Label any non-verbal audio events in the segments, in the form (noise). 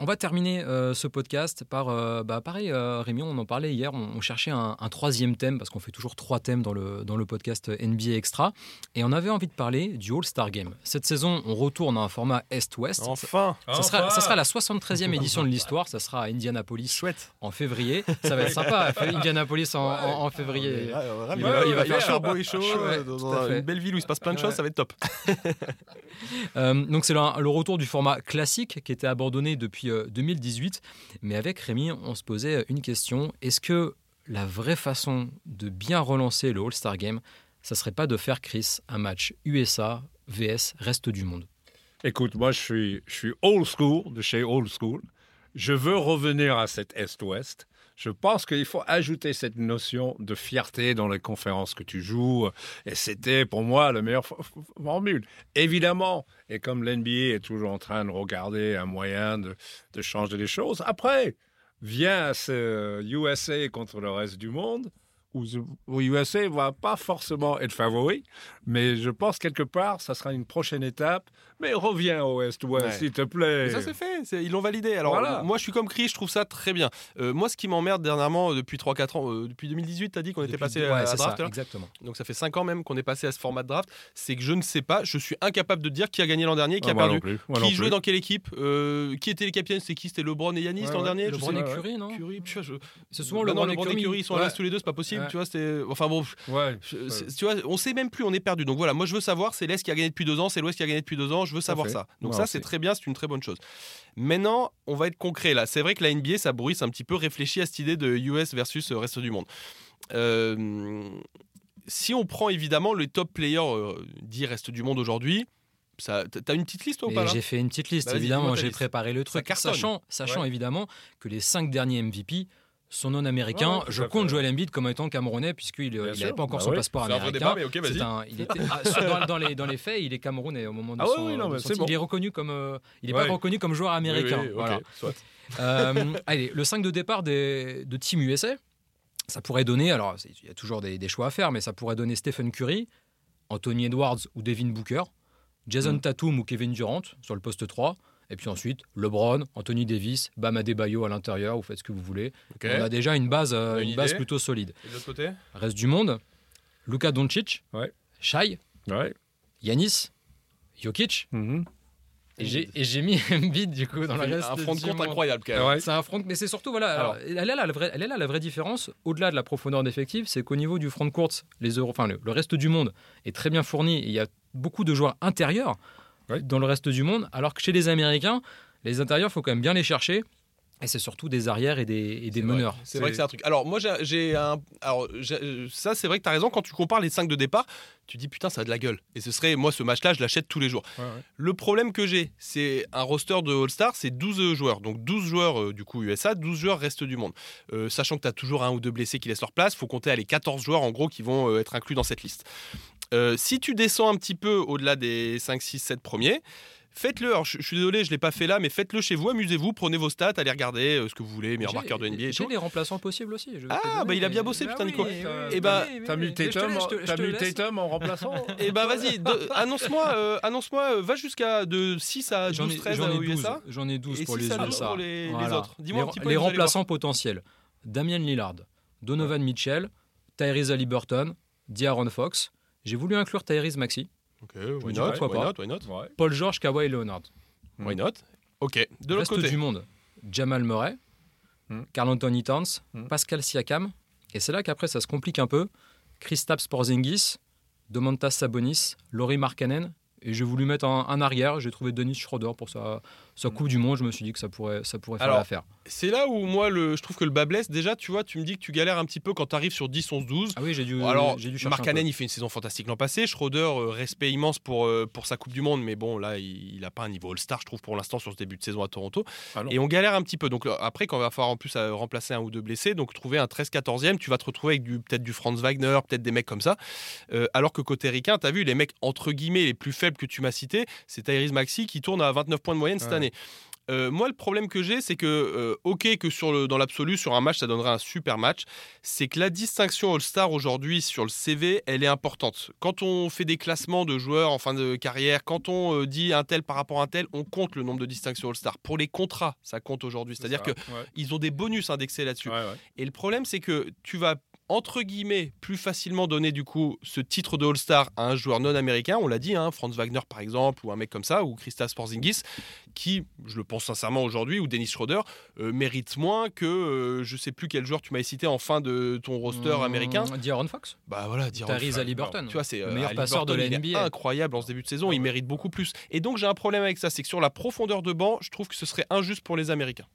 on va terminer euh, ce podcast par, euh, bah, pareil, euh, Rémi, on en parlait hier, on, on cherchait un, un troisième thème, parce qu'on fait toujours trois thèmes dans le, dans le podcast NBA Extra, et on avait envie de parler du All-Star Game. Cette saison, on retourne à un format Est-Ouest. Enfin Ça sera, ça sera la 73e édition de l'histoire, ça sera à Indianapolis Chouette en février. Ça va être sympa, (laughs) Indianapolis en, en- en février. il, Il va, va- il va faire faire beau et chaud Ouais, euh, dans une belle ville où il se passe plein de choses, Ouais. ça va être top. (laughs) Euh, donc c'est le, le retour du format classique qui était abandonné depuis euh, 2018. Mais avec Rémi, on se posait une question. Est-ce que la vraie façon de bien relancer le All-Star Game, ça serait pas de faire, Chris, un match USA vs reste du monde? Écoute, moi, je suis, je suis old school, de chez old school. Je veux revenir à cet Est-Ouest. Je pense qu'il faut ajouter cette notion de fierté dans les conférences que tu joues. Et c'était pour moi la meilleure formule. Évidemment, et comme l'NBA est toujours en train de regarder un moyen de, de changer les choses, après vient ce USA contre le reste du monde, où USA va pas forcément être favori, mais je pense quelque part, ça sera une prochaine étape. Mais reviens au Est-Ouest, Ouais. s'il te plaît. Mais ça c'est fait, ils l'ont validé. Alors Voilà. moi je suis comme Chris, je trouve ça très bien. Euh, moi ce qui m'emmerde dernièrement euh, depuis 3-4 ans, euh, depuis 2018 t'as dit qu'on était passé ouais, à, à draft ça, là exactement. donc ça fait 5 ans même qu'on est passé à ce format de draft, c'est que je ne sais pas, je suis incapable de dire qui a gagné l'an dernier qui Ah, a perdu. Qui jouait dans quelle équipe Euh, Qui étaient les capitaines C'est qui? C'était LeBron et Yanis l'an dernier? LeBron et. Curry, non? Curry, tu vois, je- C'est souvent LeBron, et Curry, ils sont restés tous les deux, c'est pas possible, tu vois. C'était, enfin bon, tu vois, on sait même plus, on est perdu. Donc voilà, moi je veux savoir, c'est l'Est qui a gagné depuis deux ans, c'est l'Ouest qui a gagné depuis deux ans, je veux savoir ça. Donc Moi ça, c'est très bien, c'est une très bonne chose. Maintenant, on va être concret là. C'est vrai que la NBA, ça bruisse un petit peu réfléchi à cette idée de US versus euh, reste du monde. Euh, si on prend évidemment les top players euh, dits reste du monde aujourd'hui, ça, t'as une petite liste toi ou pas J'ai fait une petite liste, Bah, évidemment. J'ai préparé le truc, sachant, sachant Ouais. évidemment que les cinq derniers MVP américains. Ouais, tout je compte fait. Joel Embiid comme étant camerounais, puisqu'il Bien n'avait pas encore Bah son oui. passeport américain. C'est il était- dans, dans les, dans les faits, il est camerounais au moment de Ah son. oui, non, de mais son c'est titre. bon. Il est reconnu comme. euh, il n'est Ouais. pas reconnu comme joueur américain. Oui, soit. (laughs) Euh, allez, le 5 de départ des, de Team USA, ça pourrait donner. Alors, il y a toujours des, des choix à faire, mais ça pourrait donner Stephen Curry, Anthony Edwards ou Devin Booker, Jason Mm. Tatum ou Kevin Durant sur le poste 3. Et puis ensuite, LeBron, Anthony Davis, Bam Adebayo à l'intérieur, vous faites ce que vous voulez. On a déjà une base, euh, une une base plutôt solide. Et de l'autre côté Reste du monde, Luka Doncic, Ouais. Shai, Ouais. Yanis, Jokic. Mhm. Et j'ai et j'ai mis (laughs) Embiid du coup dans le reste un front de compte incroyable quand même. Ouais. C'est un front, mais c'est surtout voilà. alors, elle, est là, la vraie, elle est là la vraie différence, au-delà de la profondeur d'effectif, c'est qu'au niveau du front de courte, les euros, enfin le, le reste du monde est très bien fourni. Il y a beaucoup de joueurs intérieurs Dans le reste du monde, alors que chez les Américains, les intérieurs, faut quand même bien les chercher. Et c'est surtout des arrières et des, et meneurs. C'est vrai que c'est un truc. Alors moi j'ai- un alors ça c'est vrai que tu as raison quand tu compares les 5 de départ, tu dis putain ça a de la gueule et ce serait moi ce match là je l'achète tous les jours. Ouais, ouais. Le problème que j'ai, c'est un roster de All-Star, c'est 12 joueurs. Donc 12 joueurs euh, du coup USA, 12 joueurs reste du monde. Euh, sachant que tu as toujours un ou deux blessés qui laissent leur place, faut compter à les 14 joueurs en gros qui vont euh, être inclus dans cette liste. Euh, si tu descends un petit peu au-delà des 5, 6, 7 premiers, Faites-le, alors je, je suis désolé, je ne l'ai pas fait là, mais faites-le chez vous, amusez-vous, prenez vos stats, allez regarder euh, ce que vous voulez, meilleur marqueur de NBA et J'ai tout. les remplaçants possibles aussi. je Ah, donner, bah, il a bien bossé, bah putain, oui, Nico. oui, Eh bah, oui, T'as oui, mis Tatum en- remplaçant (laughs) Et bah vas-y, de- annonce-moi, euh, annonce-moi, euh, va jusqu'à de 6 à J'en 12, ai, 13 j'en ai aux 12, USA. j'en ai 12 Et pour 6 les à 12 USA. les, autres. Dis-moi un Les- remplaçants potentiels Damien Lillard, Donovan Mitchell, Tyrese Haliburton, D'Aaron Fox. J'ai voulu inclure Tyrese Maxi, Ok, me why dis not, pourquoi why pas? not, why not, Ouais. Paul George, Kawhi Leonard. why not? Ok, de l'autre Reste côté. du monde, Jamal Murray, Hmm. Carl Anthony Towns, Hmm. Pascal Siakam. Et c'est là qu'après ça se complique un peu. Kristaps Porzingis, Domantas Sabonis, Laurie Markkanen. Et j'ai voulu mettre un, un arrière. J'ai trouvé Dennis Schroeder pour sa, sa Coupe du Monde. Je me suis dit que ça pourrait, ça pourrait faire l'affaire. C'est là où moi le, je trouve que le bas blesse. Déjà, tu vois, tu me dis que tu galères un petit peu quand tu arrives sur 10, 11, 12. Ah oui, j'ai dû, Alors, j'ai dû chercher. Cannon, il fait une saison fantastique l'an passé. Schroeder, euh, respect immense pour, euh, pour sa Coupe du Monde, mais bon, là, il n'a pas un niveau All-Star, je trouve, pour l'instant, sur ce début de saison à Toronto. Ah et on galère un petit peu. Donc, euh, après, quand il va falloir en plus euh, remplacer un ou deux blessés, donc trouver un 13-14e, tu vas te retrouver avec du- peut-être du Franz Wagner, peut-être des mecs comme ça. Euh, alors que côté ricain, tu as vu, les mecs, entre guillemets, les plus faibles que tu m'as cités, c'est Tyrese Maxi qui tourne à 29 points de moyenne cette Ouais. année. Euh, moi, le problème que j'ai, c'est que, euh, ok, que sur le, dans l'absolu, sur un match, ça donnerait un super match. C'est que la distinction All-Star aujourd'hui sur le CV, elle est importante. Quand on fait des classements de joueurs en fin de carrière, quand on euh, dit un tel par rapport à un tel, on compte le nombre de distinctions All-Star. Pour les contrats, ça compte aujourd'hui. C'est-à-dire que ouais. ils ont des bonus indexés là-dessus. Ouais, ouais. Et le problème, c'est que tu vas entre guillemets plus facilement donner du coup ce titre de All-Star à un joueur non américain, on l'a dit, hein, Franz Wagner par exemple, ou un mec comme ça, ou Christas Porzingis, qui, je le pense sincèrement aujourd'hui, ou Dennis Schroeder, euh, mérite moins que euh, je sais plus quel joueur tu m'avais cité en fin de ton roster Mmh, américain. D'Aaron Fox? Bah voilà, Tyrese enfin, Haliburton. tu vois, c'est Le euh, meilleur passeur de la NBA. incroyable en ce début de saison, il mérite beaucoup plus. Et donc j'ai un problème avec ça, c'est que sur la profondeur de banc, je trouve que ce serait injuste pour les Américains.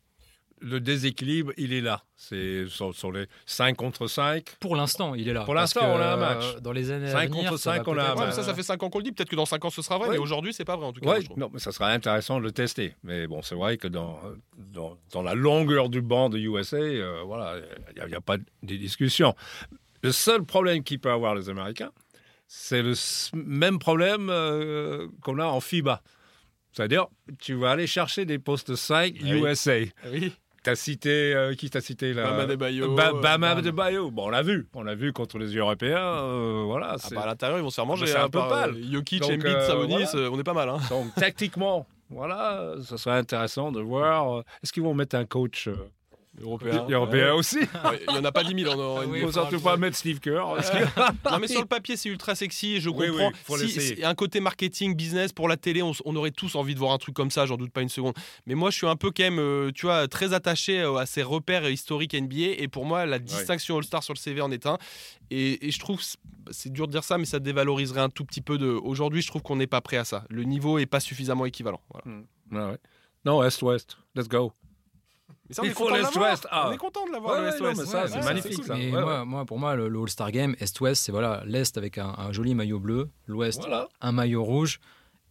Le déséquilibre, il est là. C'est sur, sur les 5 contre 5. Pour l'instant, il est là. Pour l'instant, on a un euh, match. Dans les années à Cinq venir, contre ça va cinq, on a un Ouais, match. ça, ça fait 5 ans qu'on le dit, peut-être que dans 5 ans ce sera vrai, Ouais. mais aujourd'hui c'est pas vrai en tout cas. Ouais, trouve. non, mais ça serait intéressant de le tester. Mais bon, c'est vrai que dans, dans, dans la longueur du banc de USA, euh, voilà, il n'y a, pas de discussion. Le seul problème qu'il peut avoir les Américains, c'est le même problème euh, qu'on a en FIBA. C'est-à-dire, tu vas aller chercher des postes 5 Ah oui. USA. Oui. T'as cité, euh, qui t'a cité là Bama Adebayo, Ba- euh, Bama Bam. Adebayo. Bon, on l'a vu. On l'a vu contre les Européens. euh, voilà. Ah bah à l'intérieur ils vont se faire manger. c'est un hein, peu pâle. Jokic, Donc, Embiid, Sabonis, voilà. on est pas mal. Hein. Donc, tactiquement, voilà, ce serait intéressant de voir. Est-ce qu'ils vont mettre un coach Européen. européen aussi (laughs) Ouais, Il y en a pas 10 000 en, Il faut surtout pas mettre Steve Kerr. Non mais (laughs) sur le papier c'est ultra sexy et je Oui, comprends. oui, faut si, un côté marketing, business pour la télé, on, aurait tous envie de voir un truc comme ça, j'en doute pas une seconde. Mais moi je suis un peu quand même, euh, tu vois, très attaché euh, à ces repères historiques NBA et pour moi la distinction All-Star sur le CV en est un. Et, et je trouve, c'est- dur de dire ça, mais ça dévaloriserait un tout petit peu de. Aujourd'hui je trouve qu'on n'est pas prêt à ça. Le niveau est pas suffisamment équivalent. Voilà. Ouais. Non, Est-Ouest. Let's go. Mais ça, on Il est content ah. On est content de l'avoir Ouais, le c'est magnifique, cool. ça. Mais Ouais, moi, moi, pour moi, le, le All-Star Game, Est-Ouest, c'est voilà, l'Est avec un, un joli maillot bleu, l'Ouest, Voilà. un maillot rouge,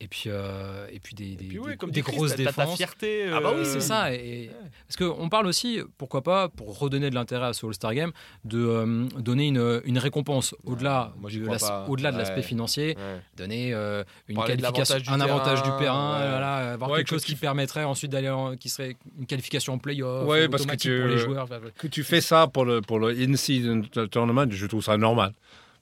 et puis, euh, et puis des, des, puis, ouais, des- comme grosses t'as ta défenses. fierté. Ah bah oui, euh, C'est ça. Et, et- Parce qu'on parle aussi, pourquoi pas, pour redonner de l'intérêt à ce All-Star Game, de euh, donner une, une récompense au-delà au-delà de Ouais. l'aspect financier, Ouais. donner une qualification, un avantage du terrain, ouais. voilà, avoir Ouais, quelque que chose qui permettrait ensuite d'aller, en- qui serait une qualification en playoff, Ouais, parce que automatique tu- pour les joueurs. Que tu fais ça pour le, pour le in-season tournament, je trouve ça normal.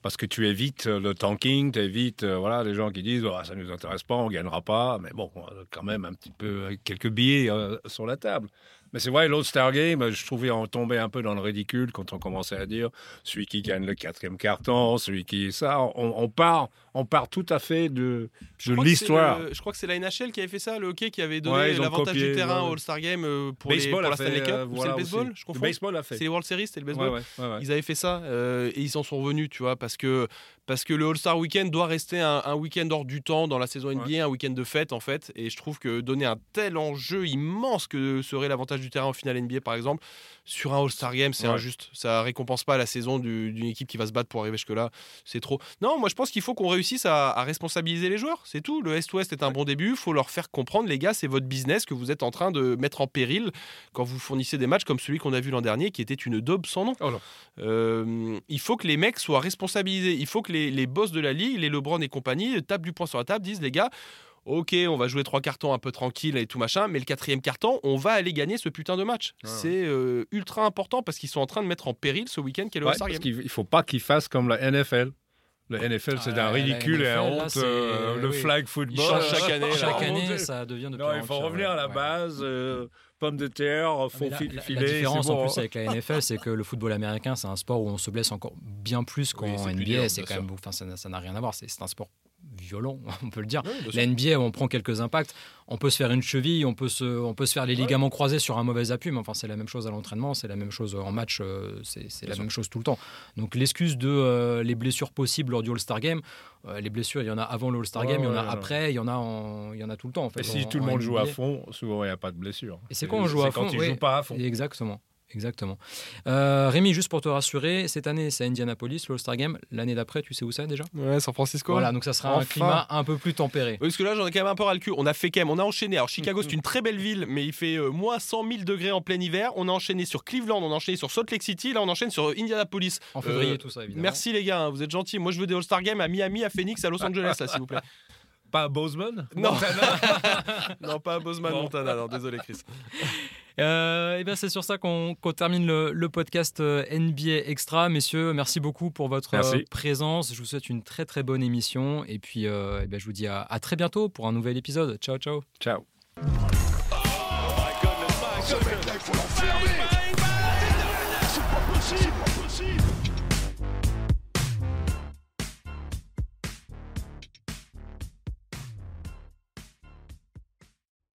Parce que tu évites euh, le tanking, tu évites euh, voilà, les gens qui disent Ah, ça ne nous intéresse pas, on ne gagnera pas. Mais bon, quand même un petit peu euh, quelques billets sur la table. Mais c'est vrai, l'All-Star Game, je trouvais en tomber un peu dans le ridicule quand on commençait à dire celui qui gagne le quatrième carton, celui qui. Ça, on part, on part tout à fait de, de l'histoire. Je crois que c'est la NHL qui avait fait ça, le hockey qui avait donné Ouais, l'avantage du terrain ouais. au All-Star Game euh, pour, les, pour la fait, Stanley Cup. euh, Ou c'est voilà le baseball aussi. Je confonds Le baseball a fait. C'est les World Series, c'était le baseball Ouais. Ils avaient fait ça euh, et ils en sont revenus, tu vois, parce que, parce que le All-Star Weekend doit rester un, un week-end hors du temps dans la saison NBA, un week-end de fête en fait. Et je trouve que donner un tel enjeu immense que serait l'avantage du terrain au final NBA par exemple, sur un All-Star Game, c'est injuste. Ça récompense pas la saison du- d'une équipe qui va se battre pour arriver jusque-là. C'est trop. Non, moi je pense qu'il faut qu'on réussisse à, à responsabiliser les joueurs. C'est tout. Le Est-Ouest est un bon début. Il faut leur faire comprendre, les gars, c'est votre business que vous êtes en train de mettre en péril quand vous fournissez des matchs comme celui qu'on a vu l'an dernier, qui était une daube sans nom. Oh. Euh, il faut que les mecs soient responsabilisés. Il faut que les, les boss de la ligue, les LeBron et compagnie, tapent du poing sur la table, disent les gars. Ok, on va jouer trois cartons un peu tranquille et tout machin, mais le quatrième carton, on va aller gagner ce putain de match. Ouais. C'est euh, ultra important parce qu'ils sont en train de mettre en péril ce week-end qu'est le Ouais, All-Star Game. ne faut pas qu'ils fassent comme la NFL. Le NFL, c'est Ah, un ridicule et un là, honte. euh, le oui. flag football. Chaque année, (laughs) Chaque année, ça devient de Non, il faut pire, revenir ouais. à la Ouais. base. euh, pommes de terre, Ah, faux filet. la différence bon. en plus avec la NFL, c'est que le football américain, c'est un sport où on se blesse encore bien plus qu'en Oui, NBA. c'est quand même, enfin, ça n'a- rien à voir. C'est un sport violent, (laughs) on peut le dire. Sûr. La NBA, on prend quelques impacts. On peut se faire une cheville, on peut se, on peut se faire les ligaments croisés sur un mauvais appui, mais enfin, c'est la même chose à l'entraînement, c'est la même chose en match, euh, c'est la sûr. même chose tout le temps. Donc, l'excuse de euh, les blessures possibles lors du All-Star Game, euh, les blessures, il y en a avant le All-Star Ouais, Game, il y en a après, il y en a, en- il y en a tout le temps. En fait, Et si en- tout le monde joue à fond, souvent il n'y a pas de blessure. Et c'est quand on joue à fond, quand il oui. joue pas à fond. Exactement. Exactement. Euh, Rémi, juste pour te rassurer, cette année c'est à Indianapolis, le All-Star Game. L'année d'après, tu sais où c'est déjà? Ouais, San Francisco. Voilà, donc ça sera un Enfin. climat un peu plus tempéré. Oui, parce que là, j'en ai quand même un peu ras le cul. On a fait quand même, on a enchaîné. Alors, Chicago, c'est une très belle ville, mais il fait euh, moins 100 000 degrés en plein hiver. On a enchaîné sur Cleveland, on a enchaîné sur Salt Lake City, là, on enchaîne sur Indianapolis. En février, Euh, tout ça, évidemment. Merci les gars, hein, vous êtes gentils. Moi, je veux des All-Star Games à Miami, à Phoenix, à Los Angeles, là, s'il vous plaît. Pas Bozeman? Non. (laughs) non, pas Bozeman Non. Montana. Non, désolé, Chris. Euh, et bien c'est sur ça qu'on termine le, le podcast euh, NBA Extra. Messieurs, merci beaucoup pour votre Merci. euh, présence. Je vous souhaite une très très bonne émission. Et puis euh, eh je vous dis à, à très bientôt pour un nouvel épisode. Ciao ciao. Ciao.